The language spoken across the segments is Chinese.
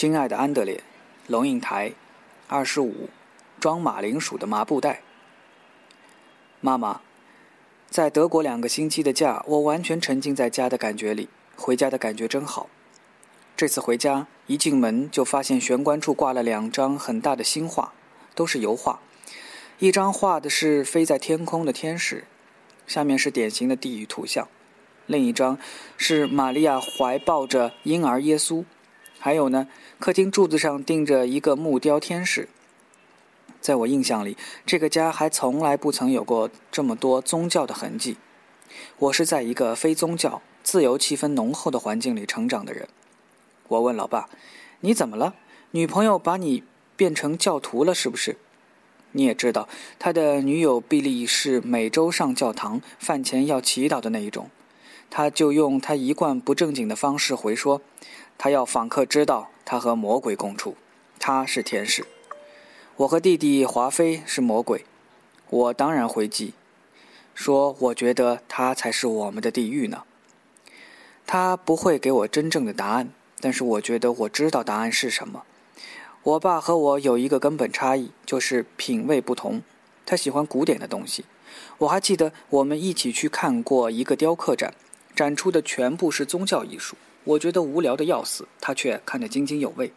亲爱的安德烈，龙应台，二十五，装马铃薯的麻布袋。妈妈，在德国两个星期的假，我完全沉浸在家的感觉里，回家的感觉真好。这次回家，一进门就发现玄关处挂了两张很大的新画，都是油画。一张画的是飞在天空的天使，下面是典型的地狱图像；另一张是玛利亚怀抱着婴儿耶稣。还有呢，客厅柱子上钉着一个木雕天使。在我印象里，这个家还从来不曾有过这么多宗教的痕迹。我是在一个非宗教、自由气氛浓厚的环境里成长的人。我问老爸：“你怎么了？女朋友把你变成教徒了是不是？”你也知道，他的女友比利是每周上教堂、饭前要祈祷的那一种。他就用他一贯不正经的方式回说：“他要访客知道他和魔鬼共处，他是天使。我和弟弟华妃是魔鬼。”我当然回击说：“我觉得他才是我们的地狱呢。”他不会给我真正的答案。但是我觉得我知道答案是什么。我爸和我有一个根本差异，就是品味不同。他喜欢古典的东西。我还记得我们一起去看过一个雕刻展，展出的全部是宗教艺术。我觉得无聊的要死，他却看得津津有味。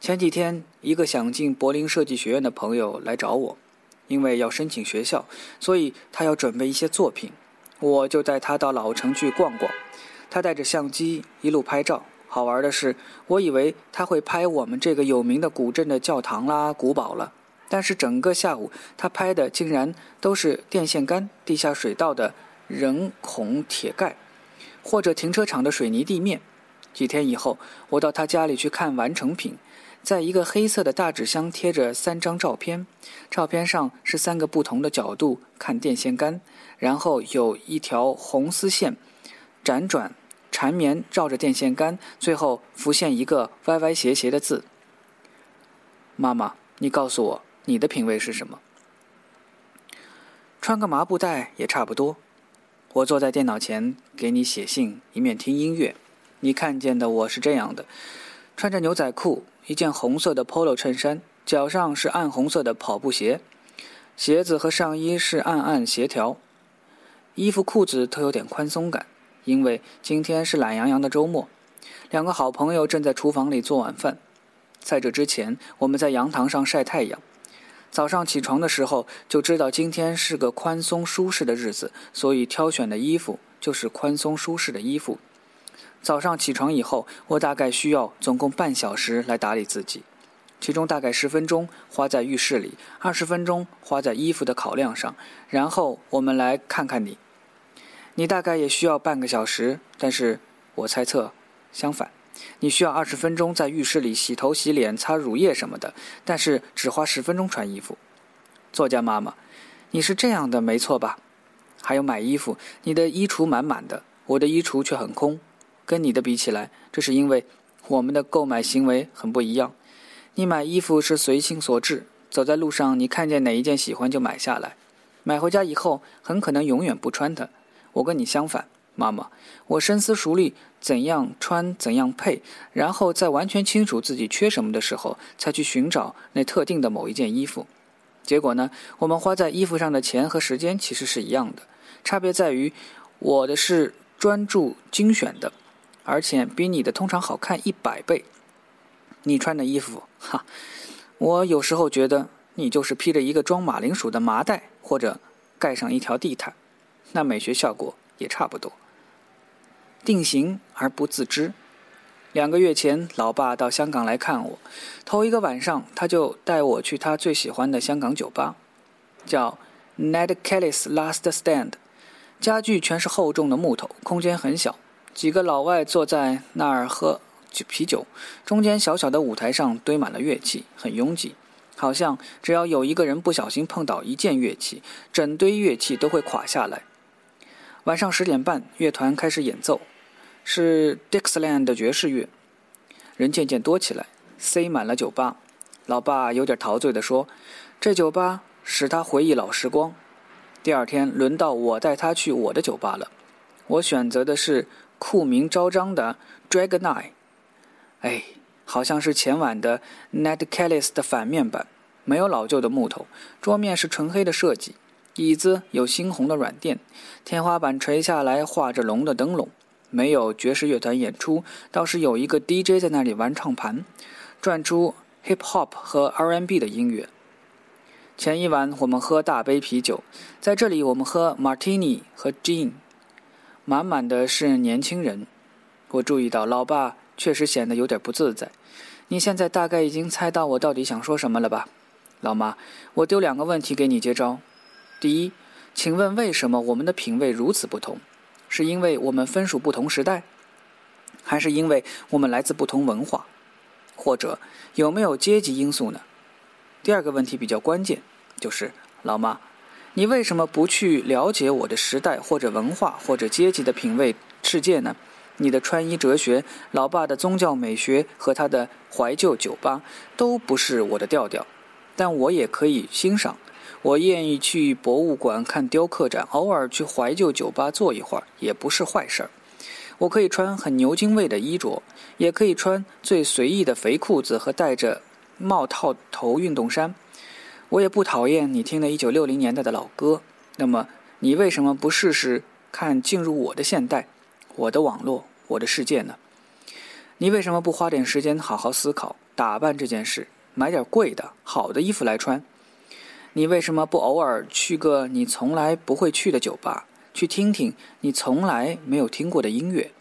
前几天，一个想进柏林设计学院的朋友来找我，因为要申请学校，所以他要准备一些作品。我就带他到老城去逛逛。他带着相机一路拍照。好玩的是，我以为他会拍我们这个有名的古镇的教堂啦、古堡了，但是整个下午他拍的竟然都是电线杆、地下水道的人孔铁盖，或者停车场的水泥地面。几天以后，我到他家里去看完成品，在一个黑色的大纸箱贴着三张照片，照片上是三个不同的角度看电线杆，然后有一条红丝线辗转。缠绵绕着电线杆，最后浮现一个歪歪斜斜的字。妈妈，你告诉我，你的品味是什么？穿个麻布袋也差不多。我坐在电脑前给你写信，一面听音乐。你看见的我是这样的：穿着牛仔裤，一件红色的 Polo 衬衫，脚上是暗红色的跑步鞋，鞋子和上衣是暗暗协调，衣服裤子都有点宽松感。因为今天是懒洋洋的周末，两个好朋友正在厨房里做晚饭。在这之前，我们在阳台上晒太阳。早上起床的时候就知道今天是个宽松舒适的日子，所以挑选的衣服就是宽松舒适的衣服。早上起床以后，我大概需要总共半小时来打理自己，其中大概十分钟花在浴室里，二十分钟花在衣服的考量上。然后我们来看看你。你大概也需要半个小时，但是我猜测相反，你需要二十分钟在浴室里洗头、洗脸、擦乳液什么的，但是只花十分钟穿衣服。作家妈妈，你是这样的，没错吧？还有买衣服，你的衣橱满满的，我的衣橱却很空。跟你的比起来，这是因为我们的购买行为很不一样。你买衣服是随心所至，走在路上，你看见哪一件喜欢就买下来，买回家以后很可能永远不穿它。我跟你相反，妈妈，我深思熟虑怎样穿怎样配，然后在完全清楚自己缺什么的时候，才去寻找那特定的某一件衣服。结果呢，我们花在衣服上的钱和时间其实是一样的，差别在于我的是专注精选的，而且比你的通常好看一百倍。你穿的衣服，哈，我有时候觉得你就是披着一个装马铃薯的麻袋，或者盖上一条地毯。那美学效果也差不多。定型而不自知。两个月前，老爸到香港来看我，头一个晚上他就带我去他最喜欢的香港酒吧，叫 Ned Kelly's Last Stand。家具全是厚重的木头，空间很小，几个老外坐在那儿喝酒啤酒。中间小小的舞台上堆满了乐器，很拥挤。好像只要有一个人不小心碰倒一件乐器，整堆乐器都会垮下来。晚上十点半，乐团开始演奏，是 Dixieland 的爵士乐。人渐渐多起来，塞满了酒吧。老爸有点陶醉地说：“这酒吧使他回忆老时光。”第二天轮到我带他去我的酒吧了。我选择的是酷名昭彰的 Dragon Eye。哎，好像是前晚的 Ned Kelly's 的反面版，没有老旧的木头，桌面是纯黑的设计，椅子有猩红的软垫，天花板垂下来画着龙的灯笼。没有爵士乐团演出，倒是有一个 DJ 在那里玩唱盘，转出 hip hop 和 R&B 的音乐。前一晚我们喝大杯啤酒，在这里我们喝 Martini 和 Gin，满满的是年轻人。我注意到老爸确实显得有点不自在。你现在大概已经猜到我到底想说什么了吧，老妈？我丢两个问题给你接招。第一，请问为什么我们的品味如此不同？是因为我们分属不同时代，还是因为我们来自不同文化，或者有没有阶级因素呢？第二个问题比较关键，就是老妈，你为什么不去了解我的时代或者文化或者阶级的品味世界呢？你的穿衣哲学、老爸的宗教美学和他的怀旧酒吧都不是我的调调，但我也可以欣赏。我愿意去博物馆看雕刻展，偶尔去怀旧酒吧坐一会儿也不是坏事儿。我可以穿很牛津味的衣着，也可以穿最随意的肥裤子和戴着帽套头运动衫。我也不讨厌你听的一九六零年代的老歌。那么，你为什么不试试看进入我的现代、我的网络、我的世界呢？你为什么不花点时间好好思考打扮这件事，买点贵的好的衣服来穿？你为什么不偶尔去个你从来不会去的酒吧，去听听你从来没有听过的音乐？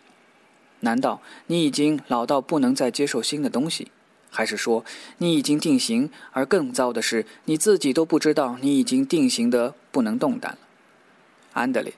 难道你已经老到不能再接受新的东西，还是说你已经定型？而更糟的是，你自己都不知道你已经定型的不能动弹了。安德烈。